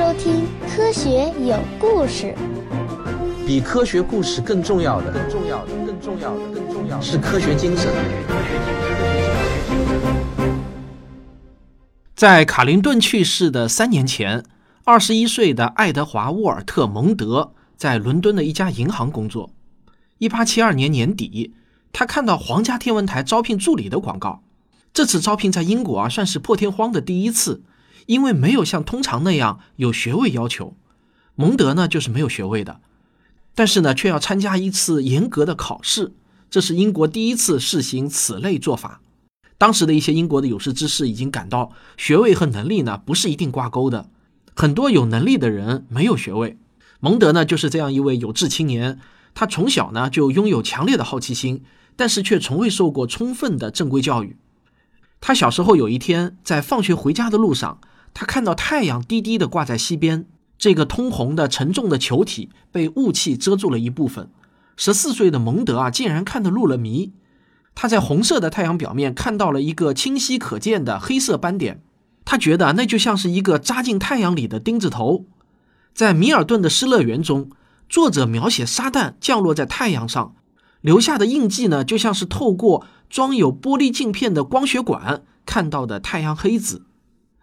收听《科学有故事》。比科学故事更重要的，更重要的，更重要的，更重要的是科学精神。在卡林顿去世的三年前，二十一岁的爱德华·沃尔特·蒙德在伦敦的一家银行工作。一八七二年年底，他看到皇家天文台招聘助理的广告。这次招聘在英国啊，算是破天荒的第一次，因为没有像通常那样有学位要求。蒙德呢，就是没有学位的，但是呢，却要参加一次严格的考试，这是英国第一次试行此类做法。当时的一些英国的有识之士已经感到，学位和能力呢不是一定挂钩的，很多有能力的人没有学位。蒙德呢，就是这样一位有志青年，他从小呢就拥有强烈的好奇心，但是却从未受过充分的正规教育。他小时候有一天在放学回家的路上，他看到太阳低低的挂在西边，这个通红的沉重的球体被雾气遮住了一部分。十四岁的蒙德啊，竟然看得入了迷。他在红色的太阳表面看到了一个清晰可见的黑色斑点，他觉得那就像是一个扎进太阳里的钉子头。在米尔顿的《失乐园》中，作者描写撒旦降落在太阳上。留下的印记呢，就像是透过装有玻璃镜片的光学管看到的太阳黑子。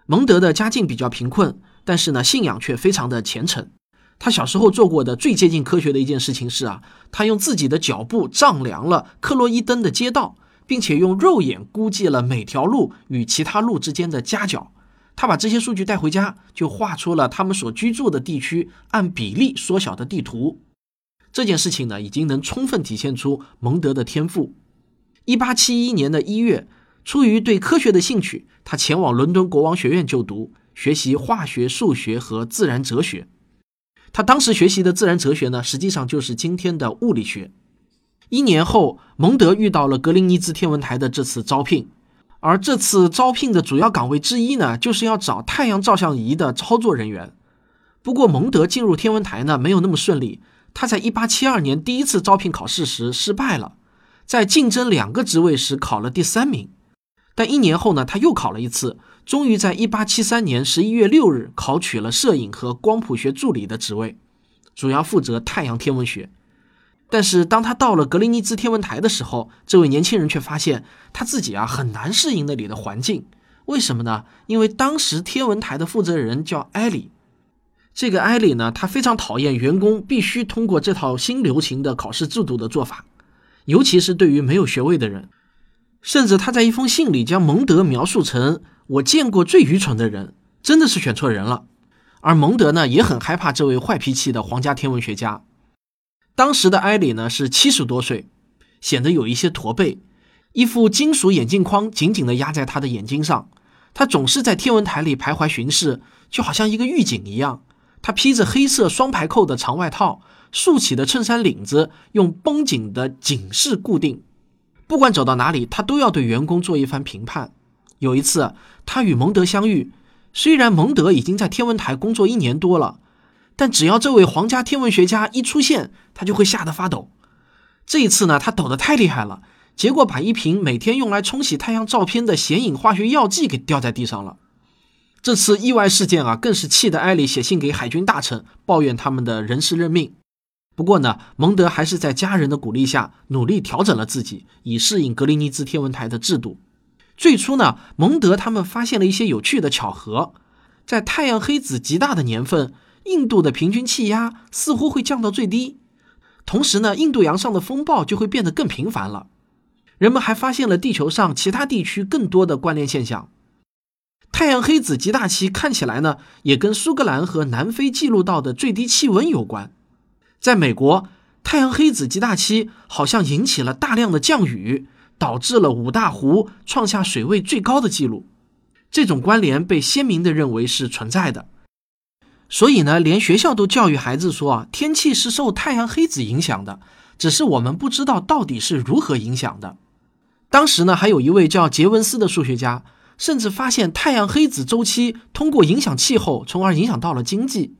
蒙德的家境比较贫困，但是呢，信仰却非常的虔诚。他小时候做过的最接近科学的一件事情是啊，他用自己的脚步丈量了克洛伊登的街道，并且用肉眼估计了每条路与其他路之间的夹角。他把这些数据带回家，就画出了他们所居住的地区按比例缩小的地图。这件事情呢，已经能充分体现出蒙德的天赋。一八七一年的一月，出于对科学的兴趣，他前往伦敦国王学院就读，学习化学、数学和自然哲学。他当时学习的自然哲学呢，实际上就是今天的物理学。一年后，蒙德遇到了格林尼兹天文台的这次招聘，而这次招聘的主要岗位之一呢，就是要找太阳照相仪的操作人员。不过，蒙德进入天文台呢，没有那么顺利。他在一八七二年第一次招聘考试时失败了，在竞争两个职位时考了第三名。但一年后呢，他又考了一次，终于在一八七三年十一月六日考取了摄影和光谱学助理的职位，主要负责太阳天文学。但是当他到了格林尼兹天文台的时候，这位年轻人却发现他自己啊很难适应那里的环境。为什么呢？因为当时天文台的负责人叫埃里。这个埃里呢，他非常讨厌员工必须通过这套新流行的考试制度的做法，尤其是对于没有学位的人。甚至他在一封信里将蒙德描述成我见过最愚蠢的人，真的是选错人了。而蒙德呢，也很害怕这位坏脾气的皇家天文学家。当时的埃里呢是七十多岁，显得有一些驼背，一副金属眼镜框紧紧地压在他的眼睛上。他总是在天文台里徘徊巡视，就好像一个狱警一样。他披着黑色双排扣的长外套，竖起的衬衫领子用绷紧的紧式固定。不管走到哪里，他都要对员工做一番评判。有一次，他与蒙德相遇，虽然蒙德已经在天文台工作一年多了，但只要这位皇家天文学家一出现，他就会吓得发抖。这一次呢，他抖得太厉害了，结果把一瓶每天用来冲洗太阳照片的显影化学药剂给掉在地上了。这次意外事件啊，更是气得艾里写信给海军大臣，抱怨他们的人事任命。不过呢，蒙德还是在家人的鼓励下，努力调整了自己，以适应格林尼兹天文台的制度。最初呢，蒙德他们发现了一些有趣的巧合，在太阳黑子极大的年份，印度的平均气压似乎会降到最低，同时呢，印度洋上的风暴就会变得更频繁了。人们还发现了地球上其他地区更多的关联现象。太阳黑子极大期看起来呢，也跟苏格兰和南非记录到的最低气温有关。在美国，太阳黑子极大期好像引起了大量的降雨，导致了五大湖创下水位最高的记录。这种关联被鲜明地认为是存在的。所以呢，连学校都教育孩子说啊，天气是受太阳黑子影响的，只是我们不知道到底是如何影响的。当时呢，还有一位叫杰文斯的数学家。甚至发现太阳黑子周期通过影响气候，从而影响到了经济。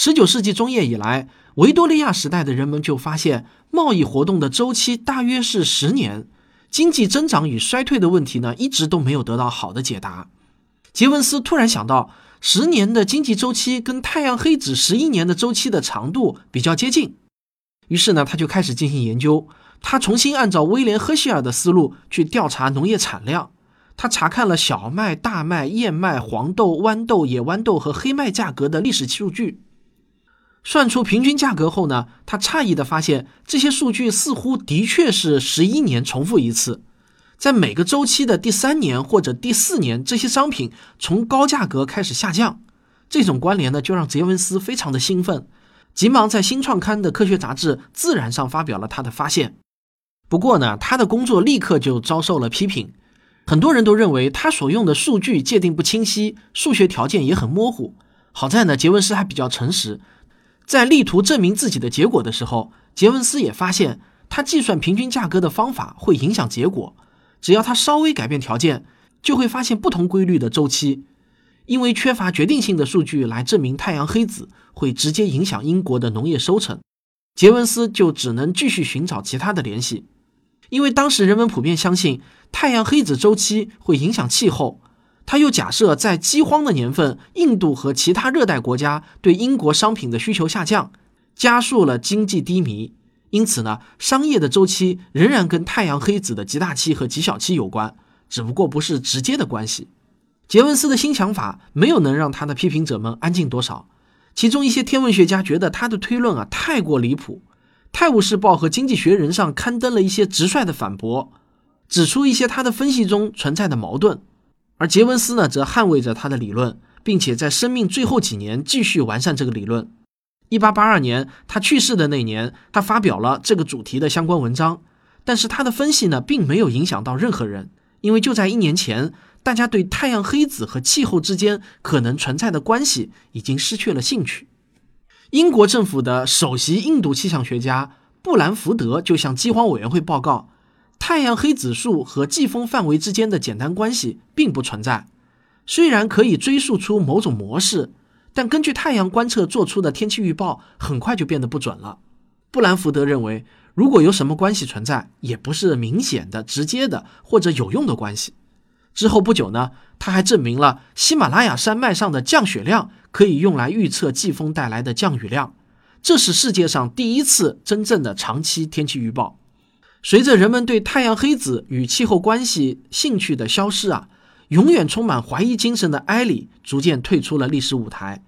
十九世纪中叶以来，维多利亚时代的人们就发现，贸易活动的周期大约是十年，经济增长与衰退的问题呢，一直都没有得到好的解答。杰文斯突然想到，十年的经济周期跟太阳黑子十一年的周期的长度比较接近。于是呢，他就开始进行研究。他重新按照威廉·赫歇尔的思路去调查农业产量。他查看了小麦、大麦、燕麦、黄豆、豌豆、野豌豆和黑麦价格的历史数据，算出平均价格后呢，他诧异的发现，这些数据似乎的确是十一年重复一次，在每个周期的第三年或者第四年，这些商品从高价格开始下降。这种关联呢，就让杰文斯非常的兴奋，急忙在新创刊的科学杂志《自然》上发表了他的发现。不过呢，他的工作立刻就遭受了批评。很多人都认为他所用的数据界定不清晰，数学条件也很模糊。好在呢，杰文斯还比较诚实，在力图证明自己的结果的时候，杰文斯也发现他计算平均价格的方法会影响结果。只要他稍微改变条件，就会发现不同规律的周期。因为缺乏决定性的数据来证明太阳黑子会直接影响英国的农业收成，杰文斯就只能继续寻找其他的联系。因为当时人们普遍相信太阳黑子周期会影响气候，他又假设在饥荒的年份，印度和其他热带国家对英国商品的需求下降，加速了经济低迷。因此呢，商业的周期仍然跟太阳黑子的极大期和极小期有关，只不过不是直接的关系。杰文斯的新想法没有能让他的批评者们安静多少，其中一些天文学家觉得他的推论啊太过离谱。《泰晤士报》和《经济学人》上刊登了一些直率的反驳，指出一些他的分析中存在的矛盾，而杰文斯呢，则捍卫着他的理论，并且在生命最后几年继续完善这个理论。一八八二年，他去世的那年，他发表了这个主题的相关文章，但是他的分析呢，并没有影响到任何人，因为就在一年前，大家对太阳黑子和气候之间可能存在的关系已经失去了兴趣。英国政府的首席印度气象学家布兰福德就向饥荒委员会报告，太阳黑子数和季风范围之间的简单关系并不存在。虽然可以追溯出某种模式，但根据太阳观测做出的天气预报很快就变得不准了。布兰福德认为，如果有什么关系存在，也不是明显的、直接的或者有用的关系。之后不久呢，他还证明了喜马拉雅山脉上的降雪量。可以用来预测季风带来的降雨量，这是世界上第一次真正的长期天气预报。随着人们对太阳黑子与气候关系兴趣的消失啊，永远充满怀疑精神的埃里逐渐退出了历史舞台。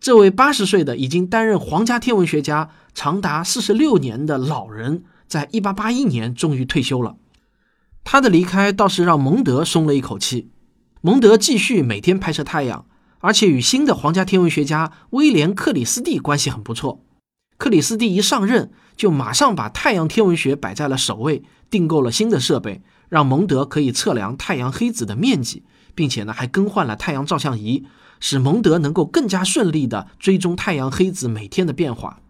这位八十岁的已经担任皇家天文学家长达四十六年的老人，在一八八一年终于退休了。他的离开倒是让蒙德松了一口气。蒙德继续每天拍摄太阳。而且与新的皇家天文学家威廉·克里斯蒂关系很不错。克里斯蒂一上任，就马上把太阳天文学摆在了首位，订购了新的设备，让蒙德可以测量太阳黑子的面积，并且呢还更换了太阳照相仪，使蒙德能够更加顺利地追踪太阳黑子每天的变化。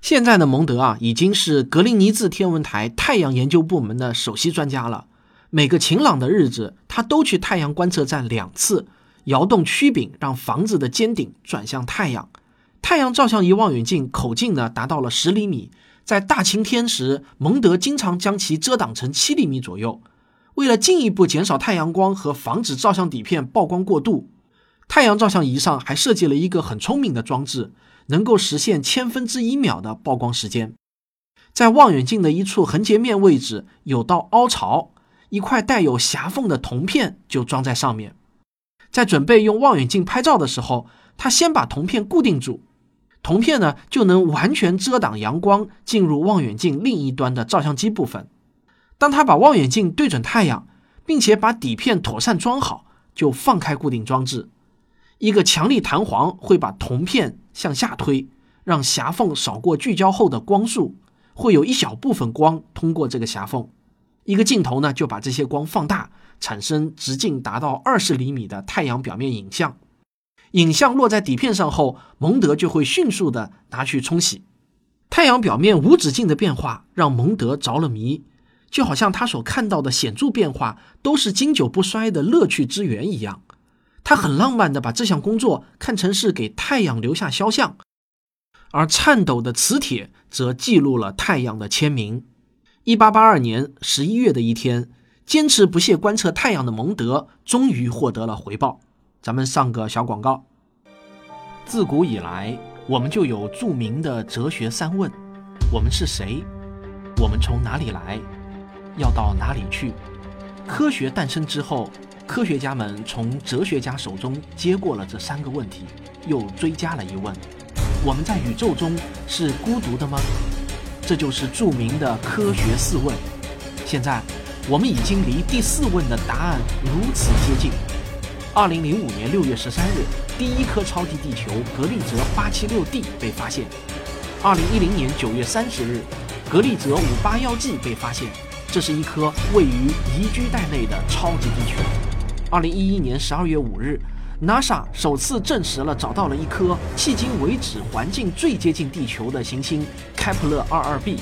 现在的蒙德啊，已经是格林尼治天文台太阳研究部门的首席专家了。每个晴朗的日子，他都去太阳观测站两次。摇动曲柄，让房子的尖顶转向太阳。太阳照相仪望远镜口径呢达到了十厘米，在大晴天时，蒙德经常将其遮挡成七厘米左右。为了进一步减少太阳光和防止照相底片曝光过度，太阳照相仪上还设计了一个很聪明的装置，能够实现千分之一秒的曝光时间。在望远镜的一处横截面位置有道凹槽，一块带有狭缝的铜片就装在上面。在准备用望远镜拍照的时候，他先把铜片固定住，铜片呢就能完全遮挡阳光进入望远镜另一端的照相机部分。当他把望远镜对准太阳，并且把底片妥善装好，就放开固定装置。一个强力弹簧会把铜片向下推，让狭缝扫过聚焦后的光束，会有一小部分光通过这个狭缝。一个镜头呢就把这些光放大。产生直径达到二十厘米的太阳表面影像，影像落在底片上后，蒙德就会迅速的拿去冲洗。太阳表面无止境的变化让蒙德着了迷，就好像他所看到的显著变化都是经久不衰的乐趣之源一样。他很浪漫的把这项工作看成是给太阳留下肖像，而颤抖的磁铁则记录了太阳的签名。一八八二年十一月的一天。坚持不懈观测太阳的蒙德终于获得了回报。咱们上个小广告。自古以来，我们就有著名的哲学三问：我们是谁？我们从哪里来？要到哪里去？科学诞生之后，科学家们从哲学家手中接过了这三个问题，又追加了一问：我们在宇宙中是孤独的吗？这就是著名的科学四问。现在，我们已经离第四问的答案如此接近。二零零五年六月十三日，第一颗超级地球格利泽八七六 d 被发现。二零一零年九月三十日，格利泽五八幺 g 被发现。这是一颗位于宜居带内的超级地球。二零一一年十二月五日，NASA 首次证实了找到了一颗迄今为止环境最接近地球的行星开普勒二二 b。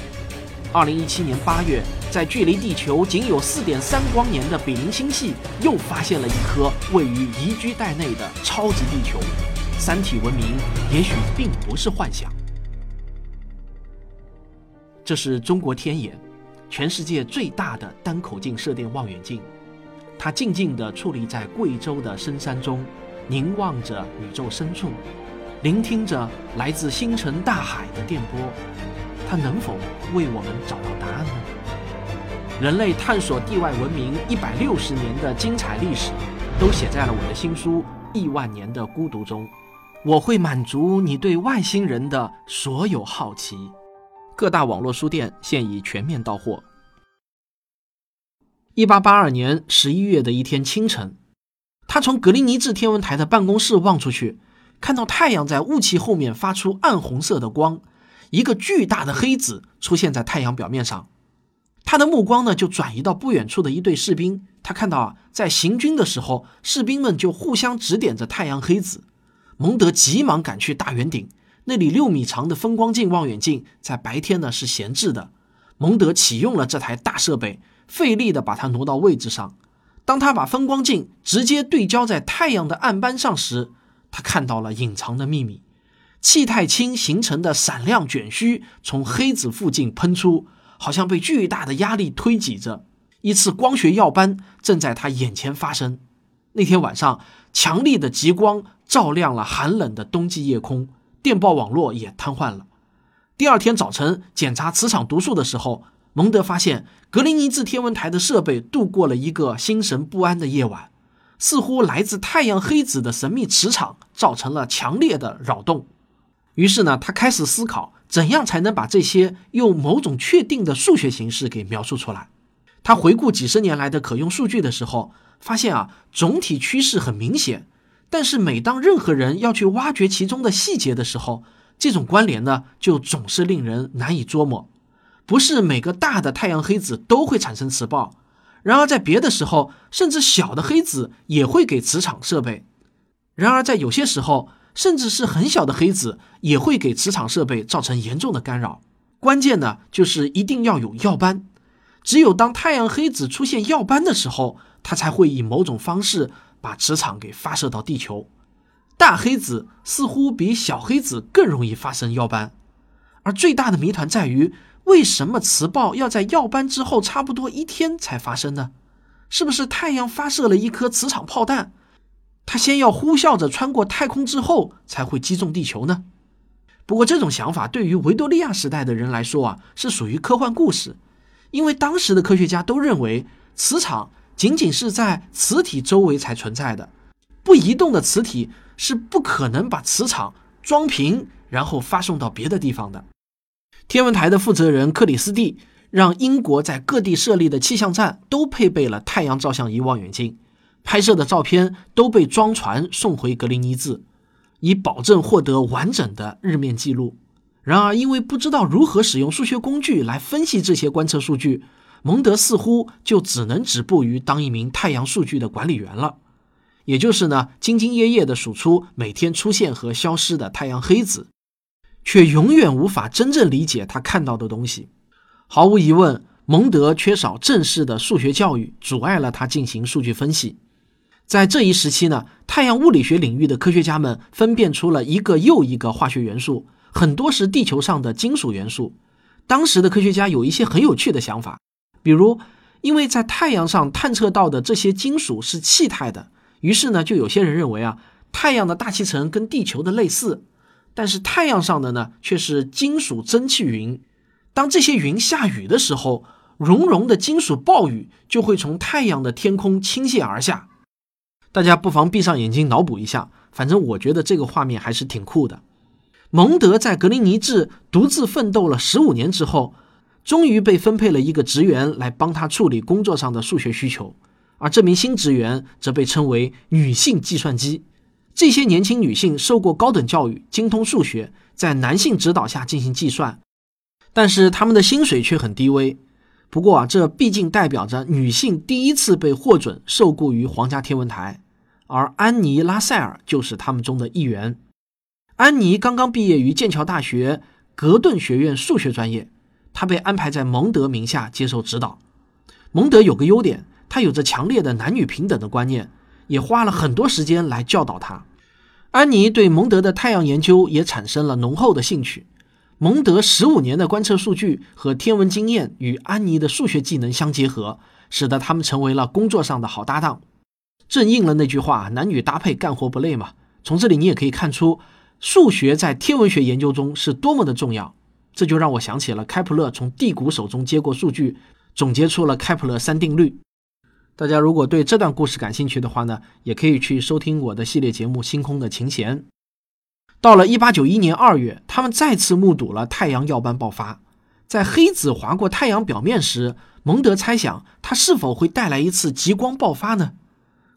二零一七年八月，在距离地球仅有四点三光年的比邻星系又发现了一颗位于宜居带内的超级地球。三体文明也许并不是幻想。这是中国天眼。全世界最大的单口径射电望远镜，它静静地矗立在贵州的深山中，凝望着宇宙深处，聆听着来自星辰大海的电波。它能否为我们找到答案呢？人类探索地外文明一百六十年的精彩历史，都写在了我的新书《亿万年的孤独》中。我会满足你对外星人的所有好奇。各大网络书店现已全面到货。一八八二年十一月的一天清晨，他从格林尼治天文台的办公室望出去，看到太阳在雾气后面发出暗红色的光，一个巨大的黑子出现在太阳表面上。他的目光呢就转移到不远处的一队士兵，他看到啊，在行军的时候，士兵们就互相指点着太阳黑子。蒙德急忙赶去大圆顶。那里六米长的风光镜望远镜在白天呢是闲置的，蒙德启用了这台大设备，费力的把它挪到位置上。当他把风光镜直接对焦在太阳的暗斑上时，他看到了隐藏的秘密：气态氢形成的闪亮卷须从黑子附近喷出，好像被巨大的压力推挤着。一次光学耀斑正在他眼前发生。那天晚上，强力的极光照亮了寒冷的冬季夜空。电报网络也瘫痪了。第二天早晨检查磁场读数的时候，蒙德发现格林尼治天文台的设备度过了一个心神不安的夜晚，似乎来自太阳黑子的神秘磁场造成了强烈的扰动。于是呢，他开始思考怎样才能把这些用某种确定的数学形式给描述出来。他回顾几十年来的可用数据的时候，发现啊，总体趋势很明显。但是每当任何人要去挖掘其中的细节的时候，这种关联呢，就总是令人难以捉摸。不是每个大的太阳黑子都会产生磁暴，然而在别的时候，甚至小的黑子也会给磁场设备。然而在有些时候，甚至是很小的黑子也会给磁场设备造成严重的干扰。关键呢，就是一定要有耀斑。只有当太阳黑子出现耀斑的时候，它才会以某种方式。把磁场给发射到地球，大黑子似乎比小黑子更容易发生耀斑，而最大的谜团在于，为什么磁暴要在耀斑之后差不多一天才发生呢？是不是太阳发射了一颗磁场炮弹，它先要呼啸着穿过太空之后才会击中地球呢？不过这种想法对于维多利亚时代的人来说啊，是属于科幻故事，因为当时的科学家都认为磁场。仅仅是在磁体周围才存在的，不移动的磁体是不可能把磁场装平，然后发送到别的地方的。天文台的负责人克里斯蒂让英国在各地设立的气象站都配备了太阳照相仪望远镜，拍摄的照片都被装船送回格林尼治，以保证获得完整的日面记录。然而，因为不知道如何使用数学工具来分析这些观测数据。蒙德似乎就只能止步于当一名太阳数据的管理员了，也就是呢，兢兢业业地数出每天出现和消失的太阳黑子，却永远无法真正理解他看到的东西。毫无疑问，蒙德缺少正式的数学教育，阻碍了他进行数据分析。在这一时期呢，太阳物理学领域的科学家们分辨出了一个又一个化学元素，很多是地球上的金属元素。当时的科学家有一些很有趣的想法。比如，因为在太阳上探测到的这些金属是气态的，于是呢，就有些人认为啊，太阳的大气层跟地球的类似，但是太阳上的呢却是金属蒸汽云。当这些云下雨的时候，熔融的金属暴雨就会从太阳的天空倾泻而下。大家不妨闭上眼睛脑补一下，反正我觉得这个画面还是挺酷的。蒙德在格林尼治独自奋斗了十五年之后，终于被分配了一个职员来帮他处理工作上的数学需求，而这名新职员则被称为“女性计算机”。这些年轻女性受过高等教育，精通数学，在男性指导下进行计算，但是他们的薪水却很低微。不过啊，这毕竟代表着女性第一次被获准受雇于皇家天文台，而安妮·拉塞尔就是他们中的一员。安妮刚刚毕业于剑桥大学格顿学院数学专业，她被安排在蒙德名下接受指导。蒙德有个优点，他有着强烈的男女平等的观念，也花了很多时间来教导他。安妮对蒙德的太阳研究也产生了浓厚的兴趣。蒙德十五年的观测数据和天文经验与安妮的数学技能相结合，使得他们成为了工作上的好搭档。正应了那句话：“男女搭配，干活不累嘛。”从这里你也可以看出，数学在天文学研究中是多么的重要。这就让我想起了开普勒从地谷手中接过数据，总结出了开普勒三定律。大家如果对这段故事感兴趣的话呢，也可以去收听我的系列节目《星空的琴弦》。到了1891年2月，他们再次目睹了太阳耀斑爆发。在黑子划过太阳表面时，蒙德猜想它是否会带来一次极光爆发呢？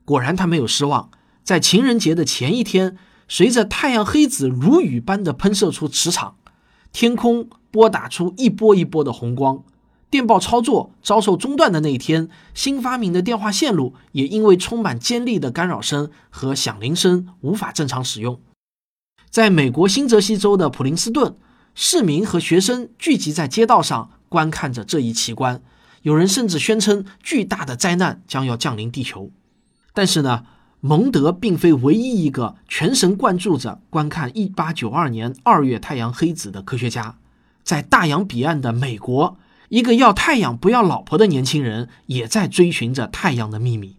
果然，他没有失望。在情人节的前一天，随着太阳黑子如雨般的喷射出磁场，天空拨打出一波一波的红光。电报操作遭受中断的那一天，新发明的电话线路也因为充满尖利的干扰声和响铃声，无法正常使用。在美国新泽西州的普林斯顿，市民和学生聚集在街道上观看着这一奇观。有人甚至宣称巨大的灾难将要降临地球。但是呢，蒙德并非唯一一个全神贯注着观看1892年2月太阳黑子的科学家。在大洋彼岸的美国，一个要太阳不要老婆的年轻人也在追寻着太阳的秘密。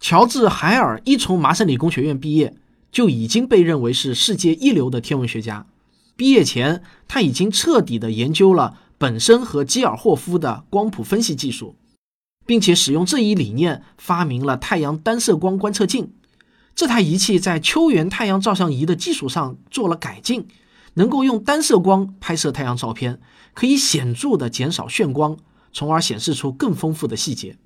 乔治·海尔一从麻省理工学院毕业。就已经被认为是世界一流的天文学家。毕业前，他已经彻底的研究了本身和基尔霍夫的光谱分析技术，并且使用这一理念发明了太阳单色光观测镜。这台仪器在秋源太阳照相仪的基础上做了改进，能够用单色光拍摄太阳照片，可以显著的减少眩光，从而显示出更丰富的细节。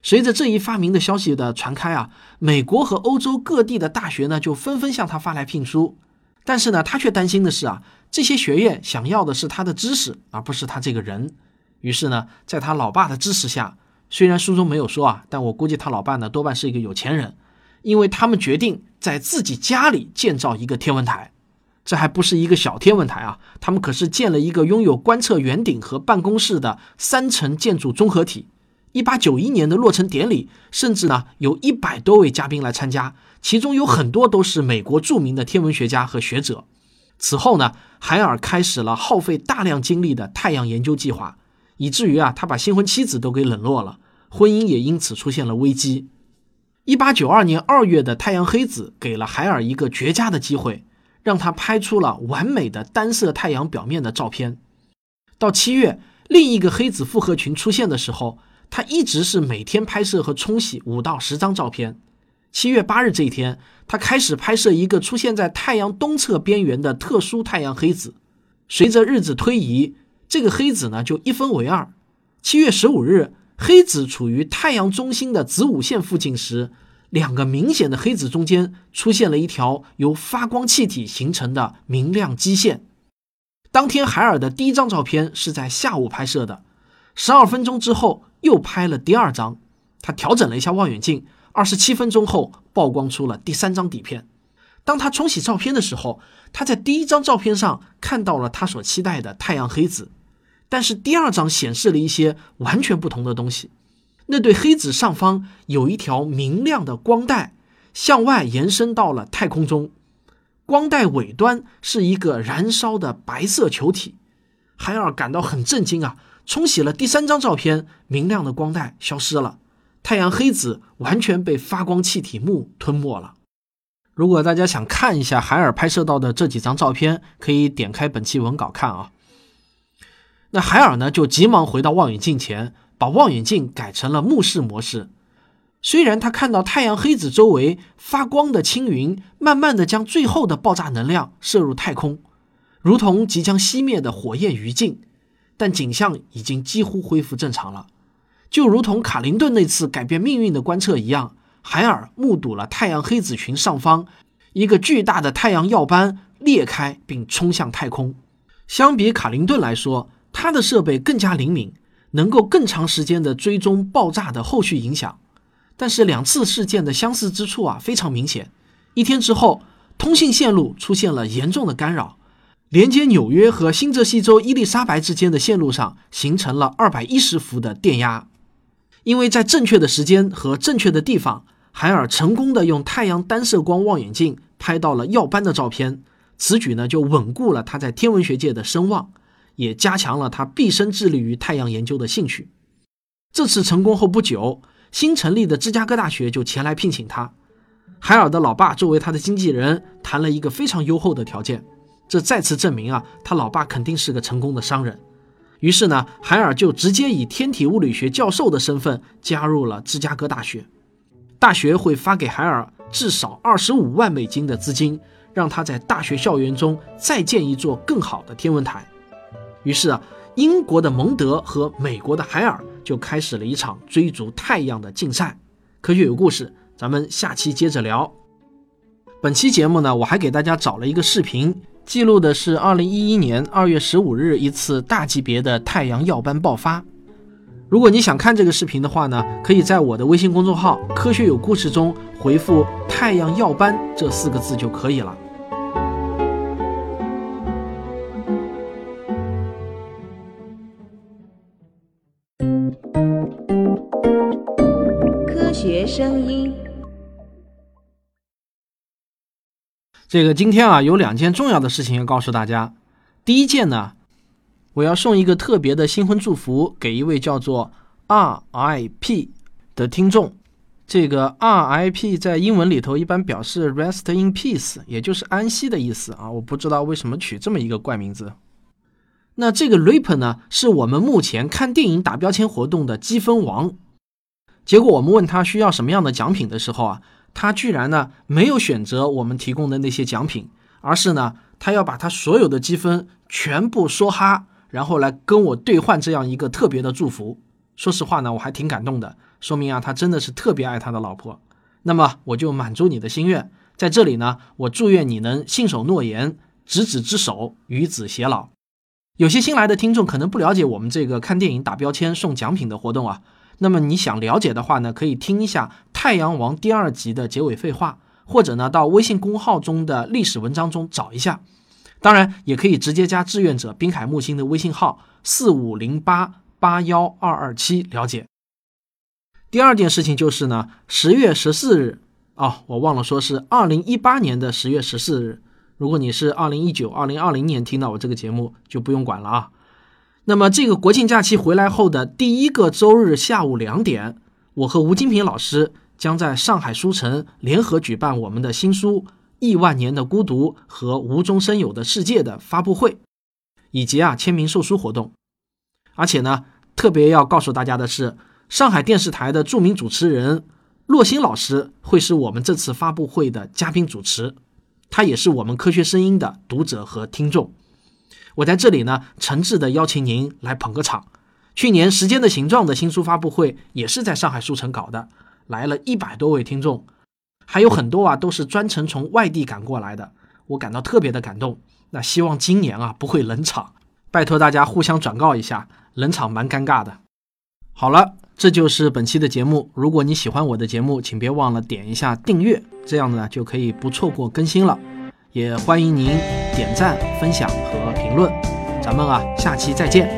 随着这一发明的消息的传开啊，美国和欧洲各地的大学呢就纷纷向他发来聘书，但是呢，他却担心的是啊，这些学院想要的是他的知识，而不是他这个人。于是呢，在他老爸的支持下，虽然书中没有说啊，但我估计他老爸呢多半是一个有钱人，因为他们决定在自己家里建造一个天文台，这还不是一个小天文台啊，他们可是建了一个拥有观测圆顶和办公室的三层建筑综合体。一八九一年的落成典礼，甚至呢有一百多位嘉宾来参加，其中有很多都是美国著名的天文学家和学者。此后呢，海尔开始了耗费大量精力的太阳研究计划，以至于啊他把新婚妻子都给冷落了，婚姻也因此出现了危机。一八九二年二月的太阳黑子给了海尔一个绝佳的机会，让他拍出了完美的单色太阳表面的照片。到七月，另一个黑子复合群出现的时候。他一直是每天拍摄和冲洗五到十张照片。七月八日这一天，他开始拍摄一个出现在太阳东侧边缘的特殊太阳黑子。随着日子推移，这个黑子呢就一分为二。七月十五日，黑子处于太阳中心的子午线附近时，两个明显的黑子中间出现了一条由发光气体形成的明亮基线。当天海尔的第一张照片是在下午拍摄的，十二分钟之后。又拍了第二张，他调整了一下望远镜，二十七分钟后曝光出了第三张底片。当他冲洗照片的时候，他在第一张照片上看到了他所期待的太阳黑子，但是第二张显示了一些完全不同的东西。那对黑子上方有一条明亮的光带，向外延伸到了太空中，光带尾端是一个燃烧的白色球体。海尔感到很震惊啊！冲洗了第三张照片，明亮的光带消失了。太阳黑子完全被发光气体幕吞没了。如果大家想看一下海尔拍摄到的这几张照片，可以点开本期文稿看啊。那海尔呢，就急忙回到望远镜前，把望远镜改成了目视模式。虽然他看到太阳黑子周围发光的青云，慢慢的将最后的爆炸能量射入太空，如同即将熄灭的火焰余烬，但景象已经几乎恢复正常了。就如同卡林顿那次改变命运的观测一样，海尔目睹了太阳黑子群上方一个巨大的太阳耀斑裂开并冲向太空。相比卡林顿来说，他的设备更加灵敏，能够更长时间的追踪爆炸的后续影响。但是两次事件的相似之处啊非常明显。一天之后，通信线路出现了严重的干扰，连接纽约和新泽西州伊丽莎白之间的线路上形成了二百一十伏的电压。因为在正确的时间和正确的地方，海尔成功的用太阳单色光望远镜拍到了耀斑的照片。此举呢就稳固了他在天文学界的声望，也加强了他毕生致力于太阳研究的兴趣。这次成功后不久。新成立的芝加哥大学就前来聘请他，海尔的老爸作为他的经纪人，谈了一个非常优厚的条件，这再次证明啊，他老爸肯定是个成功的商人。于是呢，海尔就直接以天体物理学教授的身份加入了芝加哥大学，大学会发给海尔至少二十五万美金的资金，让他在大学校园中再建一座更好的天文台。于是啊。英国的蒙德和美国的海尔就开始了一场追逐太阳的竞赛。科学有故事，咱们下期接着聊。本期节目呢，我还给大家找了一个视频，记录的是2011年2月15日一次大级别的太阳耀斑爆发。如果你想看这个视频的话呢，可以在我的微信公众号“科学有故事”中回复“太阳耀斑”这四个字就可以了。科学声音。这个今天啊，有两件重要的事情要告诉大家。第一件呢，我要送一个特别的新婚祝福给一位叫做 R.I.P 的听众。这个 R.I.P 在英文里头一般表示 Rest in Peace，也就是安息的意思啊。我不知道为什么取这么一个怪名字。那这个 Ripper 呢，是我们目前看电影打标签活动的积分王。结果我们问他需要什么样的奖品的时候啊，他居然呢没有选择我们提供的那些奖品，而是呢他要把他所有的积分全部梭哈，然后来跟我兑换这样一个特别的祝福。说实话呢，我还挺感动的，说明啊他真的是特别爱他的老婆。那么我就满足你的心愿，在这里呢，我祝愿你能信守诺言，执子之手，与子偕老。有些新来的听众可能不了解我们这个看电影打标签送奖品的活动啊。那么你想了解的话呢，可以听一下《太阳王》第二集的结尾废话，或者呢到微信公号中的历史文章中找一下。当然，也可以直接加志愿者滨海木星的微信号四五零八八幺二二七了解。第二件事情就是呢，十月十四日哦，我忘了说是二零一八年的十月十四日。如果你是二零一九、二零二零年听到我这个节目，就不用管了啊。那么这个国庆假期回来后的第一个周日下午两点，我和吴金平老师将在上海书城联合举办我们的新书《亿万年的孤独和无中生有的世界》的发布会，以及啊签名售书活动。而且呢，特别要告诉大家的是，上海电视台的著名主持人洛星老师会是我们这次发布会的嘉宾主持，他也是我们科学声音的读者和听众。我在这里呢，诚挚的邀请您来捧个场。去年《时间的形状》的新书发布会也是在上海书城搞的，来了一百多位听众，还有很多啊都是专程从外地赶过来的，我感到特别的感动。那希望今年啊不会冷场，拜托大家互相转告一下，冷场蛮尴尬的。好了，这就是本期的节目。如果你喜欢我的节目，请别忘了点一下订阅，这样呢就可以不错过更新了。也欢迎您点赞、分享和评论，咱们啊，下期再见。